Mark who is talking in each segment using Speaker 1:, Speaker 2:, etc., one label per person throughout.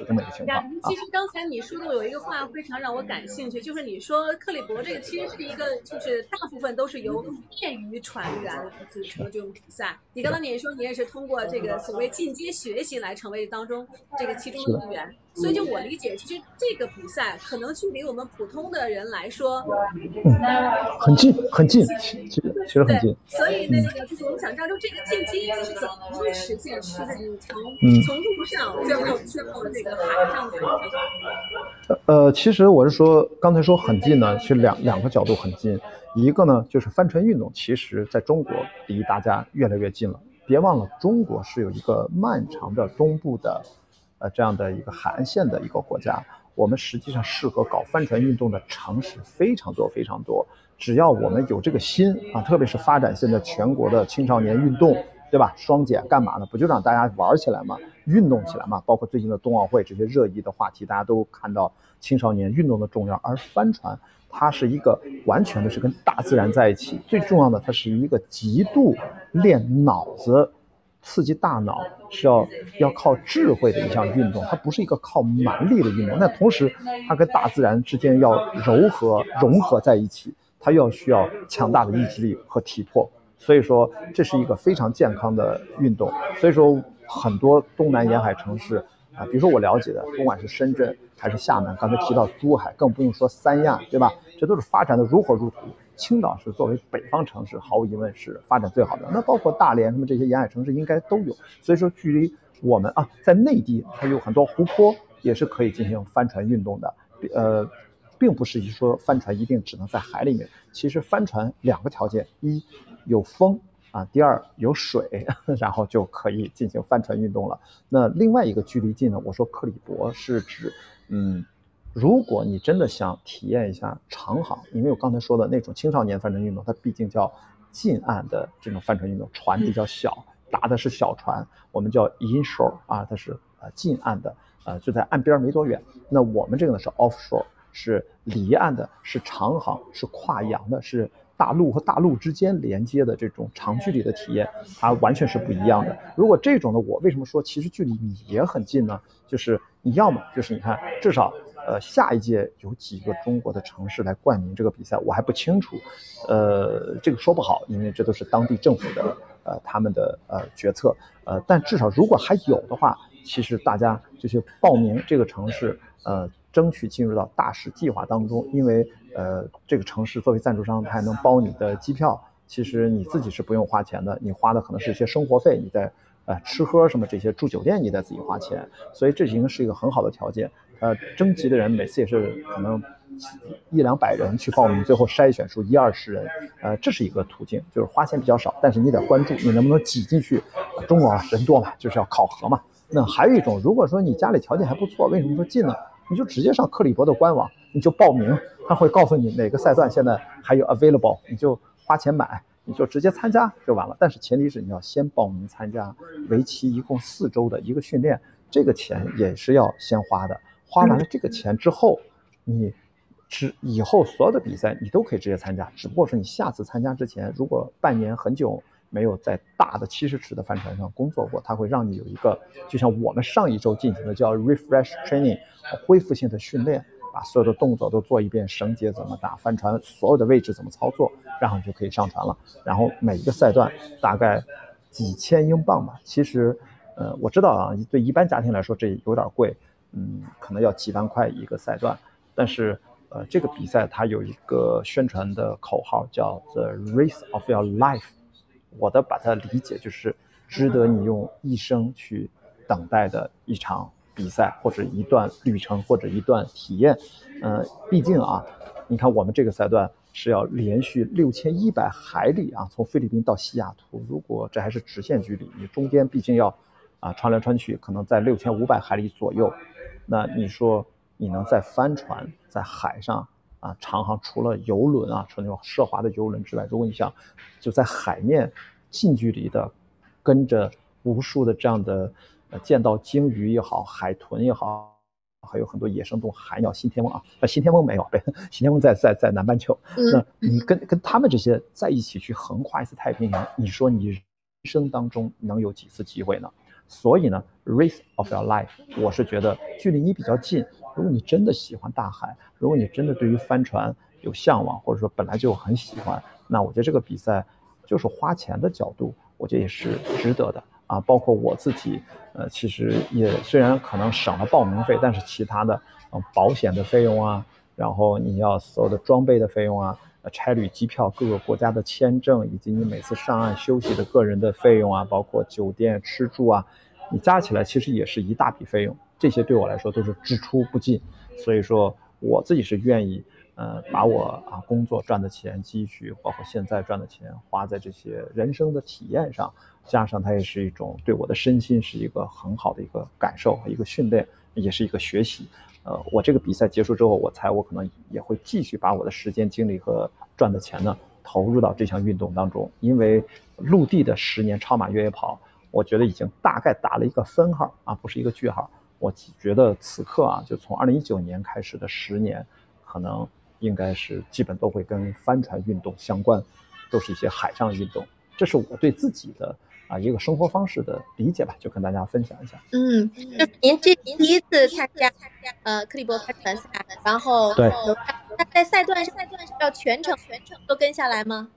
Speaker 1: 是这么一个情况。
Speaker 2: 其实刚才你说的有一个话非常让我感兴趣，就是你说克里伯这个其实是一个，就是大部分都是由业余船员组成的这种比赛。你刚才你也说你也是通过这个所谓进阶学习来成为当中这个其中的一员。所以就我理解，其实这个比赛可能距离我们普通的人来说，
Speaker 1: 很近很近，其实其实很近。
Speaker 2: 所以那个就是我们想知道，就这个进阶是怎么去实现？是你从从路上最后最后这个
Speaker 1: 呃，其实我是说，刚才说很近呢，其实两两个角度很近。一个呢，就是帆船运动，其实在中国离大家越来越近了。别忘了，中国是有一个漫长的东部的。呃，这样的一个海岸线的一个国家，我们实际上适合搞帆船运动的城市非常多非常多。只要我们有这个心啊，特别是发展现在全国的青少年运动，对吧？双减干嘛呢？不就让大家玩起来嘛，运动起来嘛？包括最近的冬奥会这些热议的话题，大家都看到青少年运动的重要。而帆船，它是一个完全的是跟大自然在一起，最重要的，它是一个极度练脑子。刺激大脑是要要靠智慧的一项运动，它不是一个靠蛮力的运动。那同时，它跟大自然之间要柔和融合在一起，它要需要强大的意志力和体魄。所以说，这是一个非常健康的运动。所以说，很多东南沿海城市啊，比如说我了解的，不管是深圳还是厦门，刚才提到珠海，更不用说三亚，对吧？这都是发展的如火如荼。青岛是作为北方城市，毫无疑问是发展最好的。那包括大连什么这些沿海城市应该都有。所以说，距离我们啊，在内地它有很多湖泊，也是可以进行帆船运动的。呃，并不是说帆船一定只能在海里面。其实帆船两个条件：一有风啊，第二有水，然后就可以进行帆船运动了。那另外一个距离近呢？我说克里伯是指，嗯。如果你真的想体验一下长航，因为我刚才说的那种青少年帆船运动，它毕竟叫近岸的这种帆船运动，船比较小，打的是小船，我们叫 inshore 啊，它是呃近岸的，呃就在岸边没多远。那我们这个呢是 offshore，是离岸的，是长航，是跨洋的，是大陆和大陆之间连接的这种长距离的体验，它完全是不一样的。如果这种呢，我为什么说其实距离你也很近呢？就是你要么就是你看至少。呃，下一届有几个中国的城市来冠名这个比赛，我还不清楚。呃，这个说不好，因为这都是当地政府的呃他们的呃决策。呃，但至少如果还有的话，其实大家就去报名这个城市，呃，争取进入到大使计划当中。因为呃，这个城市作为赞助商，它还能包你的机票。其实你自己是不用花钱的，你花的可能是一些生活费，你在呃吃喝什么这些住酒店，你得自己花钱。所以这已经是一个很好的条件。呃，征集的人每次也是可能一两百人去报名，最后筛选出一二十人，呃，这是一个途径，就是花钱比较少，但是你得关注你能不能挤进去。中国人多嘛，就是要考核嘛。那还有一种，如果说你家里条件还不错，为什么说进呢？你就直接上克里伯的官网，你就报名，他会告诉你哪个赛段现在还有 available，你就花钱买，你就直接参加就完了。但是前提是你要先报名参加，为期一共四周的一个训练，这个钱也是要先花的。花完了这个钱之后，你之以后所有的比赛你都可以直接参加，只不过说你下次参加之前，如果半年很久没有在大的七十尺的帆船上工作过，它会让你有一个就像我们上一周进行的叫 refresh training 恢复性的训练，把所有的动作都做一遍，绳结怎么打，帆船所有的位置怎么操作，然后你就可以上船了。然后每一个赛段大概几千英镑吧，其实呃我知道啊，对一般家庭来说这有点贵。嗯，可能要几万块一个赛段，但是，呃，这个比赛它有一个宣传的口号叫 “The Race of Your Life”，我的把它理解就是值得你用一生去等待的一场比赛或者一段旅程或者一段体验。嗯，毕竟啊，你看我们这个赛段是要连续六千一百海里啊，从菲律宾到西雅图，如果这还是直线距离，你中间毕竟要啊穿来穿去，可能在六千五百海里左右。那你说你能在帆船在海上啊长航，除了游轮啊，除了那种奢华的游轮之外，如果你想就在海面近距离的跟着无数的这样的呃见到鲸鱼也好，海豚也好，还有很多野生动物，海鸟、新天翁啊，那新天翁没有，对，新天翁在在在南半球。那你跟跟他们这些在一起去横跨一次太平洋，你说你人生当中能有几次机会呢？所以呢，race of your life，我是觉得距离你比较近。如果你真的喜欢大海，如果你真的对于帆船有向往，或者说本来就很喜欢，那我觉得这个比赛就是花钱的角度，我觉得也是值得的啊。包括我自己，呃，其实也虽然可能省了报名费，但是其他的，呃，保险的费用啊，然后你要所有的装备的费用啊，呃差旅机票、各个国家的签证，以及你每次上岸休息的个人的费用啊，包括酒店吃住啊，你加起来其实也是一大笔费用。这些对我来说都是支出不尽，所以说我自己是愿意，呃，把我啊工作赚的钱、积蓄，包括现在赚的钱，花在这些人生的体验上，加上它也是一种对我的身心是一个很好的一个感受和一个训练，也是一个学习。呃，我这个比赛结束之后，我猜我可能也会继续把我的时间、精力和赚的钱呢投入到这项运动当中，因为陆地的十年超马越野跑，我觉得已经大概打了一个分号啊，不是一个句号。我觉得此刻啊，就从二零一九年开始的十年，可能应该是基本都会跟帆船运动相关，都是一些海上运动。这是我对自己的啊一个生活方式的理解吧，就跟大家分享一下。
Speaker 3: 嗯，就您这您第一次参加呃克利伯帆船赛，然后
Speaker 1: 对，
Speaker 3: 那在赛段赛段是要全程全程都跟下来吗？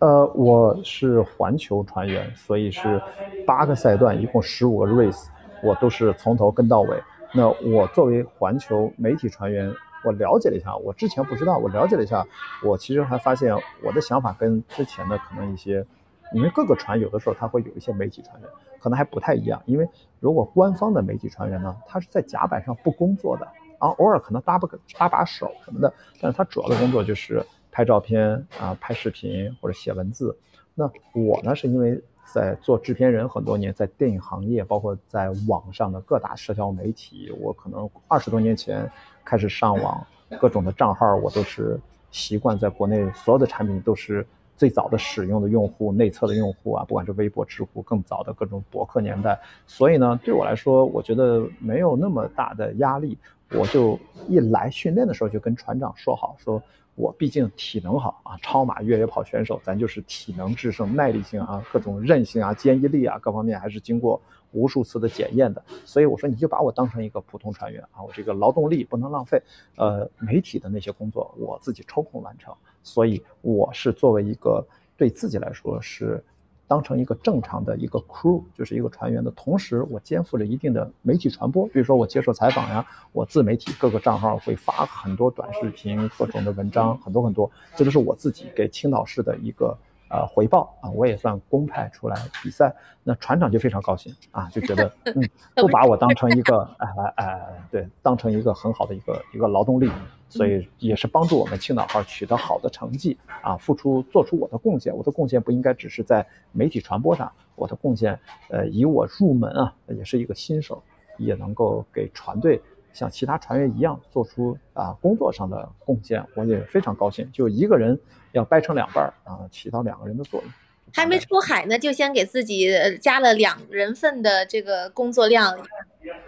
Speaker 1: 呃，我是环球船员，所以是八个赛段，一共十五个 race。我都是从头跟到尾。那我作为环球媒体船员，我了解了一下，我之前不知道，我了解了一下，我其实还发现我的想法跟之前的可能一些，因为各个船有的时候它会有一些媒体船员，可能还不太一样。因为如果官方的媒体船员呢，他是在甲板上不工作的啊，偶尔可能搭个搭把手什么的，但是他主要的工作就是拍照片啊、拍视频或者写文字。那我呢，是因为。在做制片人很多年，在电影行业，包括在网上的各大社交媒体，我可能二十多年前开始上网，各种的账号我都是习惯在国内所有的产品都是最早的使用的用户、内测的用户啊，不管是微博、知乎，更早的各种博客年代，所以呢，对我来说，我觉得没有那么大的压力，我就一来训练的时候就跟船长说好说。我毕竟体能好啊，超马越野跑选手，咱就是体能制胜，耐力性啊，各种韧性啊，坚毅力啊，各方面还是经过无数次的检验的。所以我说，你就把我当成一个普通船员啊，我这个劳动力不能浪费。呃，媒体的那些工作我自己抽空完成，所以我是作为一个对自己来说是。当成一个正常的一个 crew，就是一个船员的同时，我肩负着一定的媒体传播，比如说我接受采访呀，我自媒体各个账号会发很多短视频、各种的文章，很多很多，这都是我自己给青岛市的一个。呃，回报啊，我也算公派出来比赛，那船长就非常高兴啊，就觉得 嗯，不把我当成一个哎哎对，当成一个很好的一个一个劳动力，所以也是帮助我们青岛号取得好的成绩啊，付出做出我的贡献，我的贡献不应该只是在媒体传播上，我的贡献，呃，以我入门啊，也是一个新手，也能够给船队。像其他船员一样做出啊工作上的贡献，我也非常高兴。就一个人要掰成两半儿啊，起到两个人的作用。
Speaker 3: 还没出海呢，就先给自己加了两人份的这个工作量。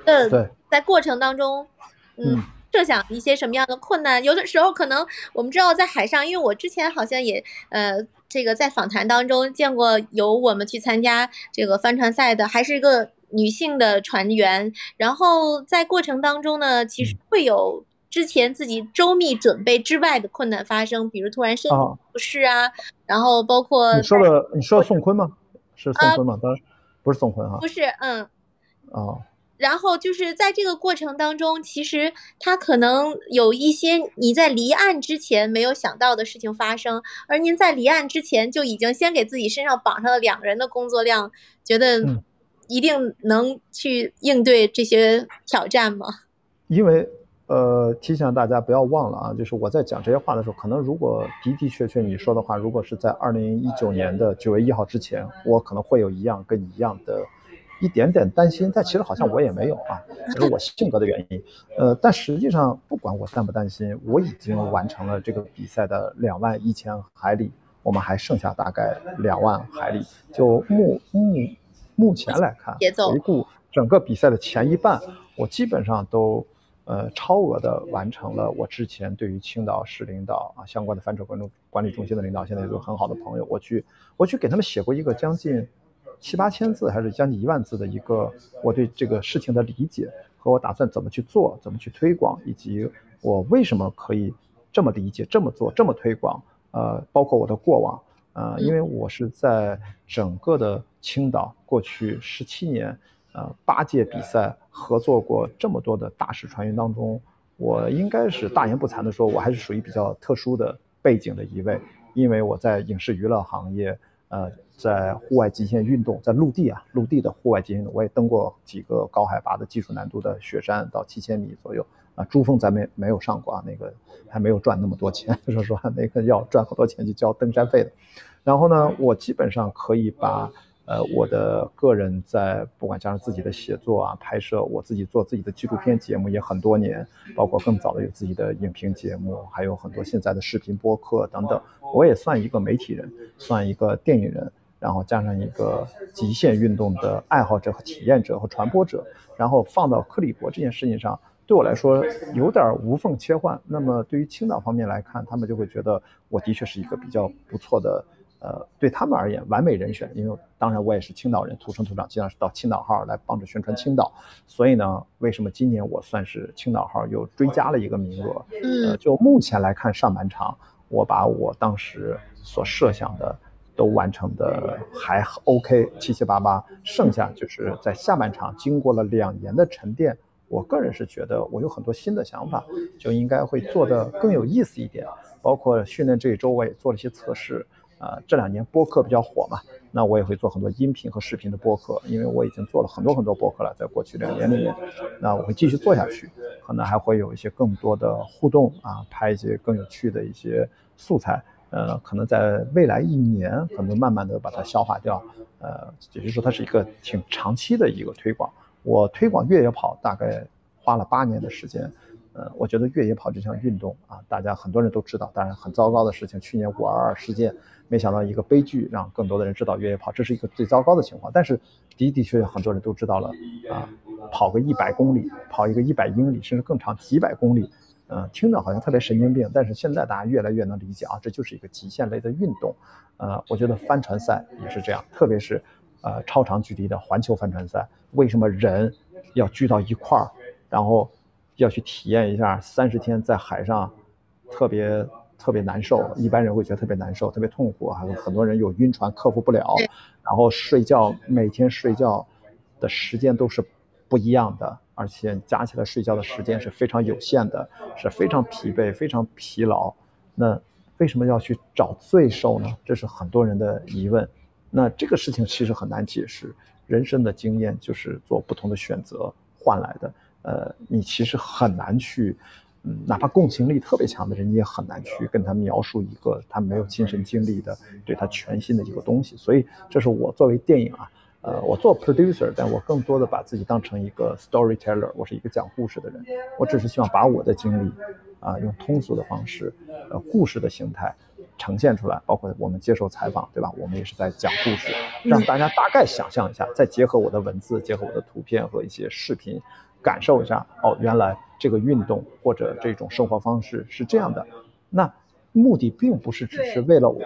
Speaker 1: 呃，对，
Speaker 3: 在过程当中，嗯，设想一些什么样的困难？有的时候可能我们知道在海上，因为我之前好像也呃这个在访谈当中见过有我们去参加这个帆船赛的，还是一个。女性的船员，然后在过程当中呢，其实会有之前自己周密准备之外的困难发生，比如突然身体不适啊，然后包括
Speaker 1: 你说的，你说宋坤吗？是宋坤吗？当然不是宋坤哈，
Speaker 3: 不是，嗯，
Speaker 1: 哦，
Speaker 3: 然后就是在这个过程当中，其实他可能有一些你在离岸之前没有想到的事情发生，而您在离岸之前就已经先给自己身上绑上了两人的工作量，觉得。一定能去应对这些挑战吗？
Speaker 1: 因为，呃，提醒大家不要忘了啊，就是我在讲这些话的时候，可能如果的的确确你说的话，如果是在二零一九年的九月一号之前，我可能会有一样跟你一样的一点点担心，但其实好像我也没有啊，这是我性格的原因。呃，但实际上不管我担不担心，我已经完成了这个比赛的两万一千海里，我们还剩下大概两万海里，就目目。目前来看，回顾整个比赛的前一半，我基本上都，呃，超额的完成了我之前对于青岛市领导啊相关的帆船管理管理中心的领导，现在有个很好的朋友，我去我去给他们写过一个将近七八千字还是将近一万字的一个我对这个事情的理解和我打算怎么去做、怎么去推广，以及我为什么可以这么理解、这么做、这么推广。呃，包括我的过往，呃，因为我是在整个的青岛过去十七年，呃，八届比赛合作过这么多的大师船员当中，我应该是大言不惭的说，我还是属于比较特殊的背景的一位，因为我在影视娱乐行业，呃，在户外极限运动，在陆地啊，陆地的户外极限运动，我也登过几个高海拔的技术难度的雪山，到七千米左右。啊，珠峰咱没没有上过啊，那个还没有赚那么多钱，说实话，那个要赚好多钱去交登山费的。然后呢，我基本上可以把呃我的个人在不管加上自己的写作啊、拍摄，我自己做自己的纪录片节目也很多年，包括更早的有自己的影评节目，还有很多现在的视频播客等等，我也算一个媒体人，算一个电影人，然后加上一个极限运动的爱好者和体验者和传播者，然后放到克里伯这件事情上。对我来说有点无缝切换。那么对于青岛方面来看，他们就会觉得我的确是一个比较不错的，呃，对他们而言完美人选。因为当然我也是青岛人，土生土长，经常是到青岛号来帮着宣传青岛。所以呢，为什么今年我算是青岛号又追加了一个名额？呃，就目前来看，上半场我把我当时所设想的都完成的还 OK，七七八八。剩下就是在下半场经过了两年的沉淀。我个人是觉得我有很多新的想法，就应该会做得更有意思一点。包括训练这一周，我也做了一些测试。啊，这两年播客比较火嘛，那我也会做很多音频和视频的播客，因为我已经做了很多很多播客了，在过去两年里面，那我会继续做下去，可能还会有一些更多的互动啊，拍一些更有趣的一些素材。呃，可能在未来一年，可能慢慢的把它消化掉。呃，也就是说，它是一个挺长期的一个推广。我推广越野跑大概花了八年的时间，呃，我觉得越野跑这项运动啊，大家很多人都知道，当然很糟糕的事情，去年五二二事件，没想到一个悲剧，让更多的人知道越野跑，这是一个最糟糕的情况。但是的的确确很多人都知道了啊，跑个一百公里，跑一个一百英里，甚至更长几百公里，嗯，听着好像特别神经病，但是现在大家越来越能理解啊，这就是一个极限类的运动，呃，我觉得帆船赛也是这样，特别是。呃，超长距离的环球帆船赛，为什么人要聚到一块儿，然后要去体验一下三十天在海上，特别特别难受，一般人会觉得特别难受，特别痛苦，还有很多人有晕船克服不了，然后睡觉每天睡觉的时间都是不一样的，而且加起来睡觉的时间是非常有限的，是非常疲惫、非常疲劳。那为什么要去找罪受呢？这是很多人的疑问。那这个事情其实很难解释，人生的经验就是做不同的选择换来的。呃，你其实很难去，嗯，哪怕共情力特别强的人，你也很难去跟他描述一个他没有亲身经历的对他全新的一个东西。所以，这是我作为电影啊，呃，我做 producer，但我更多的把自己当成一个 storyteller，我是一个讲故事的人。我只是希望把我的经历，啊，用通俗的方式，呃，故事的形态。呈现出来，包括我们接受采访，对吧？我们也是在讲故事，让大家大概想象一下，再结合我的文字，结合我的图片和一些视频，感受一下。哦，原来这个运动或者这种生活方式是这样的。那目的并不是只是为了我，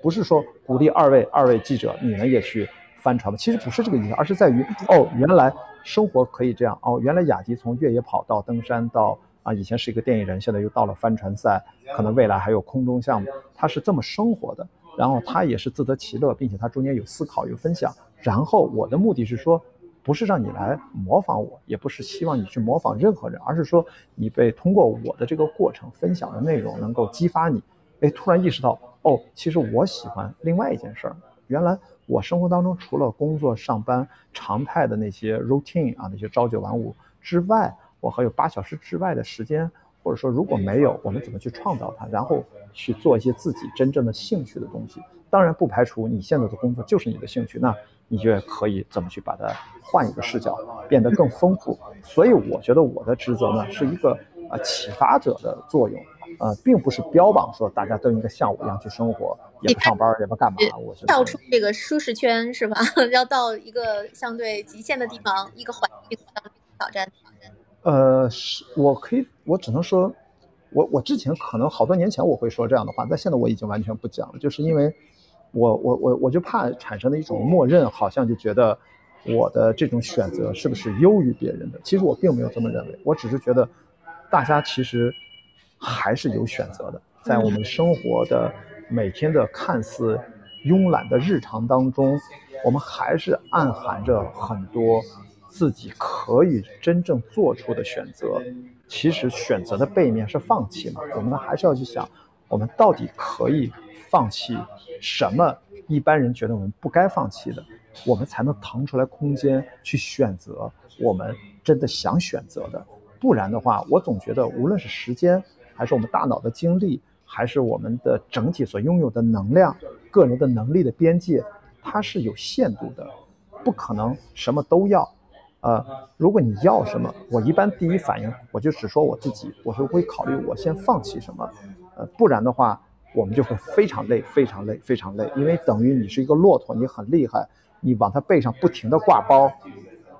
Speaker 1: 不是说鼓励二位二位记者你们也去翻船吧？其实不是这个意思，而是在于哦，原来生活可以这样。哦，原来雅迪从越野跑到登山到。啊，以前是一个电影人，现在又到了帆船赛，可能未来还有空中项目，他是这么生活的，然后他也是自得其乐，并且他中间有思考有分享。然后我的目的是说，不是让你来模仿我，也不是希望你去模仿任何人，而是说你被通过我的这个过程分享的内容能够激发你，哎，突然意识到，哦，其实我喜欢另外一件事儿。原来我生活当中除了工作上班常态的那些 routine 啊，那些朝九晚五之外。我还有八小时之外的时间，或者说如果没有，我们怎么去创造它，然后去做一些自己真正的兴趣的东西？当然不排除你现在的工作就是你的兴趣，那你就可以怎么去把它换一个视角，变得更丰富。所以我觉得我的职责呢是一个呃启发者的作用，呃，并不是标榜说大家都应该像我一样去生活，也不上班，也不干嘛。我觉得
Speaker 3: 跳出这个舒适圈是吧？要到一个相对极限的地方，一个环境挑战。
Speaker 1: 呃，是我可以，我只能说，我我之前可能好多年前我会说这样的话，但现在我已经完全不讲了，就是因为，我我我我就怕产生的一种默认，好像就觉得我的这种选择是不是优于别人的？其实我并没有这么认为，我只是觉得大家其实还是有选择的，在我们生活的每天的看似慵懒的日常当中，我们还是暗含着很多自己可以真正做出的选择。其实选择的背面是放弃嘛？我们还是要去想，我们到底可以放弃什么？一般人觉得我们不该放弃的，我们才能腾出来空间去选择我们真的想选择的。不然的话，我总觉得无论是时间，还是我们大脑的精力，还是我们的整体所拥有的能量、个人的能力的边界，它是有限度的，不可能什么都要。呃，如果你要什么，我一般第一反应我就只说我自己，我是会考虑我先放弃什么，呃，不然的话我们就会非常累，非常累，非常累，因为等于你是一个骆驼，你很厉害，你往它背上不停的挂包，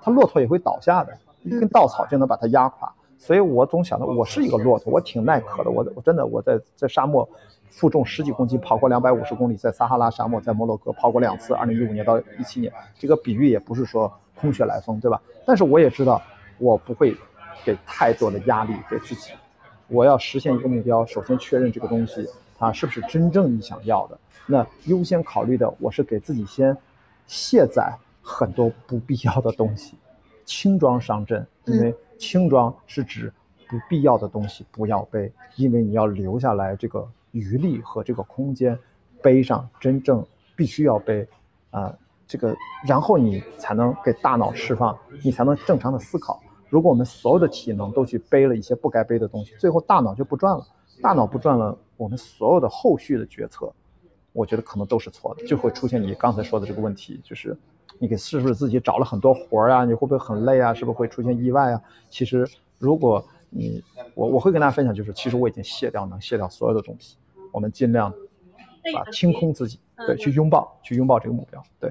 Speaker 1: 它骆驼也会倒下的，一根稻草就能把它压垮。所以我总想着我是一个骆驼，我挺耐渴的，我我真的我在在沙漠负重十几公斤跑过两百五十公里，在撒哈拉沙漠，在摩洛哥跑过两次，二零一五年到一七年，这个比喻也不是说。空穴来风，对吧？但是我也知道，我不会给太多的压力给自己。我要实现一个目标，首先确认这个东西它是不是真正你想要的。那优先考虑的，我是给自己先卸载很多不必要的东西，轻装上阵。因为轻装是指不必要的东西不要背，因为你要留下来这个余力和这个空间，背上真正必须要背啊。这个，然后你才能给大脑释放，你才能正常的思考。如果我们所有的体能都去背了一些不该背的东西，最后大脑就不转了。大脑不转了，我们所有的后续的决策，我觉得可能都是错的，就会出现你刚才说的这个问题，就是你给是不是自己找了很多活儿啊？你会不会很累啊？是不是会出现意外啊？其实，如果你我我会跟大家分享，就是其实我已经卸掉能卸掉所有的东西，我们尽量把清空自己，对，去拥抱，去拥抱这个目标，对。